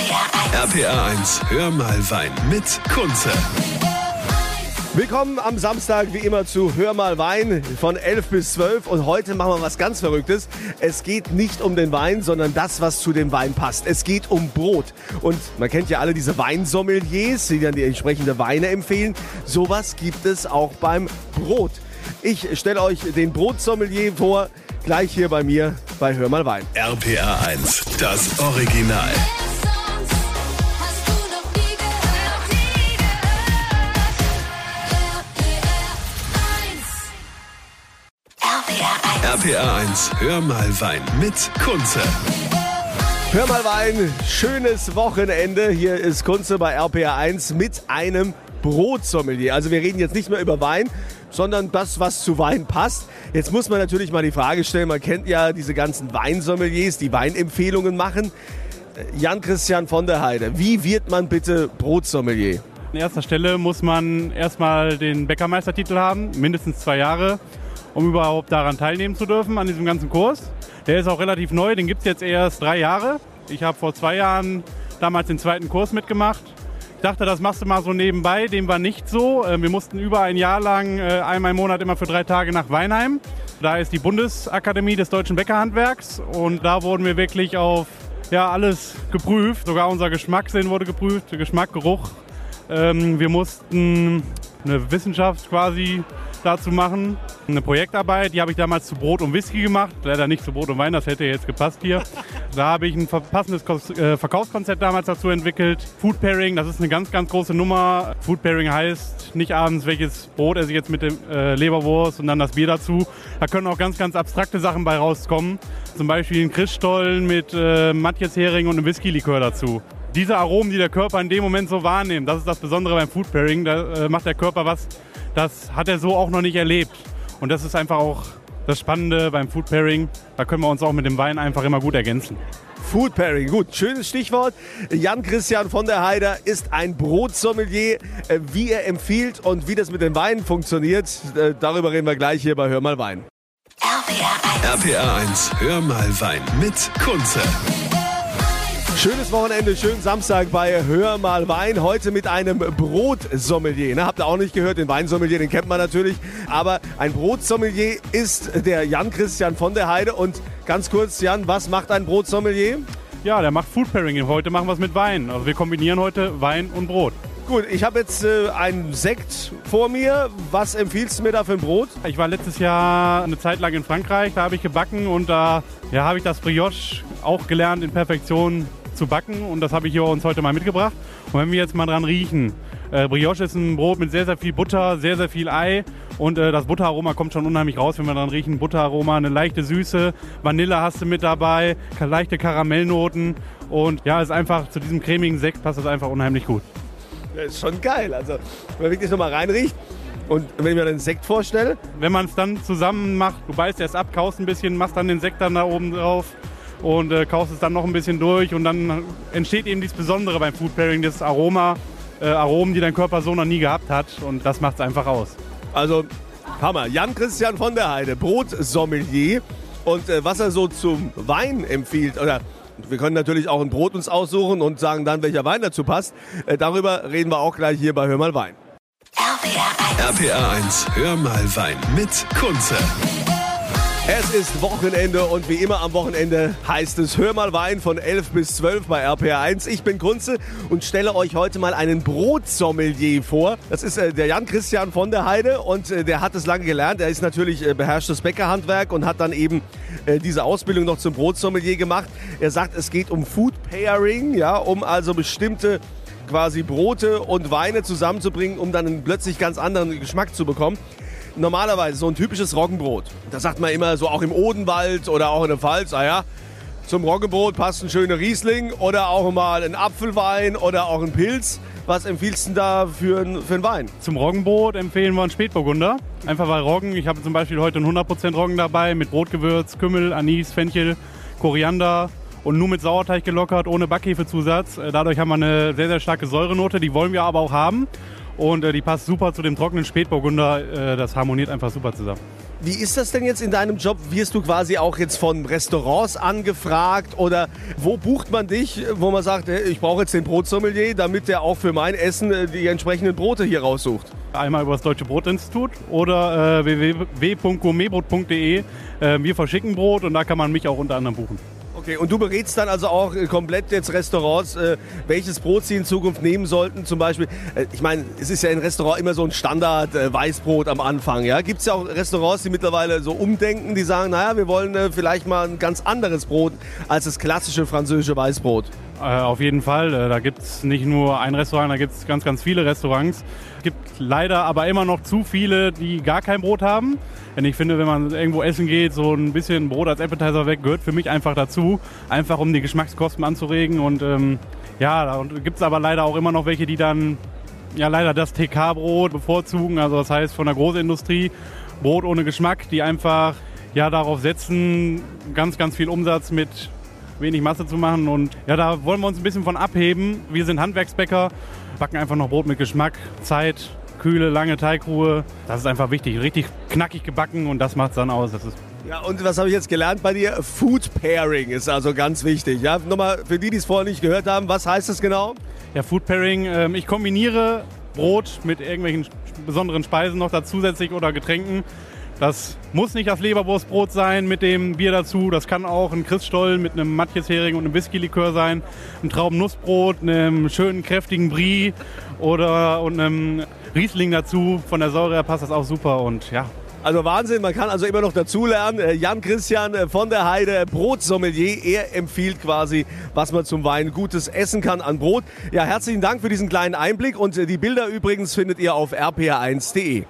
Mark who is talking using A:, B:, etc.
A: RPA 1, hör mal Wein mit Kunze.
B: Willkommen am Samstag, wie immer, zu Hör mal Wein von 11 bis 12. Und heute machen wir was ganz Verrücktes. Es geht nicht um den Wein, sondern das, was zu dem Wein passt. Es geht um Brot. Und man kennt ja alle diese Weinsommeliers, die dann die entsprechende Weine empfehlen. Sowas gibt es auch beim Brot. Ich stelle euch den Brotsommelier vor, gleich hier bei mir bei Hör mal Wein.
A: RPA 1, das Original.
C: RPR 1.
A: RPA 1, hör mal Wein mit Kunze.
B: Hör mal Wein, schönes Wochenende. Hier ist Kunze bei RPR 1 mit einem Brotsommelier. Also wir reden jetzt nicht mehr über Wein, sondern das, was zu Wein passt. Jetzt muss man natürlich mal die Frage stellen, man kennt ja diese ganzen Weinsommeliers, die Weinempfehlungen machen. Jan-Christian von der Heide, wie wird man bitte Brotsommelier?
D: An erster Stelle muss man erstmal den Bäckermeistertitel haben, mindestens zwei Jahre, um überhaupt daran teilnehmen zu dürfen, an diesem ganzen Kurs. Der ist auch relativ neu, den gibt es jetzt erst drei Jahre. Ich habe vor zwei Jahren damals den zweiten Kurs mitgemacht. Ich dachte, das machst du mal so nebenbei, dem war nicht so. Äh, Wir mussten über ein Jahr lang äh, einmal im Monat immer für drei Tage nach Weinheim. Da ist die Bundesakademie des deutschen Bäckerhandwerks und da wurden wir wirklich auf ja, alles geprüft. Sogar unser Geschmackssinn wurde geprüft, Geschmack, Geruch, ähm, wir mussten eine Wissenschaft quasi dazu machen, eine Projektarbeit, die habe ich damals zu Brot und Whisky gemacht, leider nicht zu Brot und Wein, das hätte jetzt gepasst hier. Da habe ich ein passendes äh, Verkaufskonzept damals dazu entwickelt. Food Pairing, das ist eine ganz, ganz große Nummer. Food Pairing heißt nicht abends, welches Brot esse ich jetzt mit dem äh, Leberwurst und dann das Bier dazu. Da können auch ganz, ganz abstrakte Sachen bei rauskommen. Zum Beispiel ein Christstollen mit äh, Matjes-Hering und einem Whisky-Likör dazu diese Aromen, die der Körper in dem Moment so wahrnimmt, das ist das Besondere beim Food Pairing. Da äh, macht der Körper was, das hat er so auch noch nicht erlebt. Und das ist einfach auch das Spannende beim Food Pairing. Da können wir uns auch mit dem Wein einfach immer gut ergänzen.
B: Food Pairing, gut, schönes Stichwort. Jan-Christian von der Heider ist ein Brotsommelier. Äh, Wie er empfiehlt und wie das mit den Weinen funktioniert, äh, darüber reden wir gleich hier bei Hör mal Wein.
C: RPR 1.
A: RPA 1, hör mal Wein mit Kunze.
B: Schönes Wochenende, schönen Samstag bei Hör mal Wein. Heute mit einem Brotsommelier. Ne, habt ihr auch nicht gehört, den Weinsommelier, den kennt man natürlich. Aber ein Brotsommelier ist der Jan-Christian von der Heide. Und ganz kurz, Jan, was macht ein Brotsommelier?
D: Ja, der macht Food Pairing. Heute machen wir es mit Wein. Also wir kombinieren heute Wein und Brot.
B: Gut, ich habe jetzt äh, einen Sekt vor mir. Was empfiehlst du mir da für ein Brot?
D: Ich war letztes Jahr eine Zeit lang in Frankreich, da habe ich gebacken und da ja, habe ich das Brioche auch gelernt in Perfektion zu backen und das habe ich hier uns heute mal mitgebracht. Und wenn wir jetzt mal dran riechen, äh, Brioche ist ein Brot mit sehr, sehr viel Butter, sehr, sehr viel Ei und äh, das Butteraroma kommt schon unheimlich raus, wenn wir dran riechen. Butteraroma, eine leichte Süße, Vanille hast du mit dabei, leichte Karamellnoten und ja, ist einfach zu diesem cremigen Sekt passt das einfach unheimlich gut.
B: Das ist schon geil. Also, wenn man wirklich nochmal reinriecht und wenn ich mir den Sekt vorstelle,
D: wenn man es dann zusammen macht, du beißt erst ab, kaust ein bisschen, machst dann den Sekt dann da oben drauf und äh, kaust es dann noch ein bisschen durch und dann entsteht eben dieses Besondere beim Food Pairing, das Aroma, äh, Aromen, die dein Körper so noch nie gehabt hat und das macht es einfach aus.
B: also Hammer. Jan-Christian von der Heide, Brotsommelier. Und äh, was er so zum Wein empfiehlt, oder wir können natürlich auch ein Brot uns aussuchen und sagen dann, welcher Wein dazu passt. Äh, darüber reden wir auch gleich hier bei Hör mal Wein.
C: RPR 1.
A: RPA 1, hör mal Wein mit Kunze.
B: Es ist Wochenende und wie immer am Wochenende heißt es Hör mal Wein von 11 bis 12 bei RPR1. Ich bin Kunze und stelle euch heute mal einen Brotsommelier vor. Das ist äh, der Jan-Christian von der Heide und äh, der hat es lange gelernt. Er ist natürlich äh, beherrschtes Bäckerhandwerk und hat dann eben äh, diese Ausbildung noch zum Brotsommelier gemacht. Er sagt, es geht um Food Pairing, ja, um also bestimmte quasi Brote und Weine zusammenzubringen, um dann einen plötzlich ganz anderen Geschmack zu bekommen normalerweise so ein typisches Roggenbrot. Das sagt man immer so auch im Odenwald oder auch in der Pfalz. Ah ja, zum Roggenbrot passt ein schöner Riesling oder auch mal ein Apfelwein oder auch ein Pilz. Was empfiehlst du da für, für einen Wein?
D: Zum Roggenbrot empfehlen wir einen Spätburgunder. Einfach weil Roggen, ich habe zum Beispiel heute einen 100% Roggen dabei mit Brotgewürz, Kümmel, Anis, Fenchel, Koriander und nur mit Sauerteig gelockert, ohne Backhefezusatz. Äh, Dadurch haben wir eine sehr, sehr starke Säurenote, die wollen wir aber auch haben. Und äh, die passt super zu dem trockenen Spätburgunder. Äh, das harmoniert einfach super zusammen.
B: Wie ist das denn jetzt in deinem Job? Wirst du quasi auch jetzt von Restaurants angefragt oder wo bucht man dich, wo man sagt, hey, ich brauche jetzt den Brotsommelier, damit der auch für mein Essen äh, die entsprechenden Brote hier raussucht?
D: Einmal über das Deutsche Brotinstitut oder äh, www.gourmetbrot.de. Äh, wir verschicken Brot und da kann man mich auch unter anderem buchen.
B: Okay, und du berätst dann also auch äh, komplett jetzt Restaurants, äh, welches Brot sie in Zukunft nehmen sollten. Zum Beispiel, äh, ich meine, es ist ja in Restaurant immer so ein Standard äh, Weißbrot am Anfang. Ja? Gibt es ja auch Restaurants, die mittlerweile so umdenken, die sagen, naja, wir wollen äh, vielleicht mal ein ganz anderes Brot als das klassische französische Weißbrot.
D: Äh, auf jeden Fall. Äh, da gibt es nicht nur ein Restaurant, da gibt es ganz, ganz viele Restaurants. Es gibt leider aber immer noch zu viele, die gar kein Brot haben. Denn ich finde, wenn man irgendwo essen geht, so ein bisschen Brot als Appetizer weg, gehört für mich einfach dazu. Einfach um die Geschmackskosten anzuregen. Und ähm, ja, da gibt es aber leider auch immer noch welche, die dann ja leider das TK-Brot bevorzugen. Also das heißt von der Großindustrie Brot ohne Geschmack, die einfach ja darauf setzen, ganz, ganz viel Umsatz mit wenig Masse zu machen. Und ja, da wollen wir uns ein bisschen von abheben. Wir sind Handwerksbäcker, backen einfach noch Brot mit Geschmack, Zeit, kühle, lange Teigruhe. Das ist einfach wichtig. Richtig knackig gebacken und das macht es dann aus. Das ist
B: Ja, und was habe ich jetzt gelernt bei dir? Food Pairing ist also ganz wichtig. Ja, nochmal für die, die es vorher nicht gehört haben, was heißt das genau?
D: Ja, Food Pairing. Ähm, ich kombiniere Brot mit irgendwelchen besonderen Speisen noch da zusätzlich oder Getränken. Das muss nicht das Leberwurstbrot sein mit dem Bier dazu. Das kann auch ein Christstollen mit einem Matjeshering und einem Whisky-Likör sein. Ein Traubennussbrot, einem schönen, kräftigen Brie oder und einem Riesling dazu. Von der Säure her passt das auch super und ja,
B: Also Wahnsinn, man kann also immer noch dazulernen. Äh, Jan Christian äh, von der Heide, Brotsommelier, er empfiehlt quasi, was man zum Wein Gutes essen kann an Brot. Ja, herzlichen Dank für diesen kleinen Einblick und äh, die Bilder übrigens findet ihr auf rpr1.de.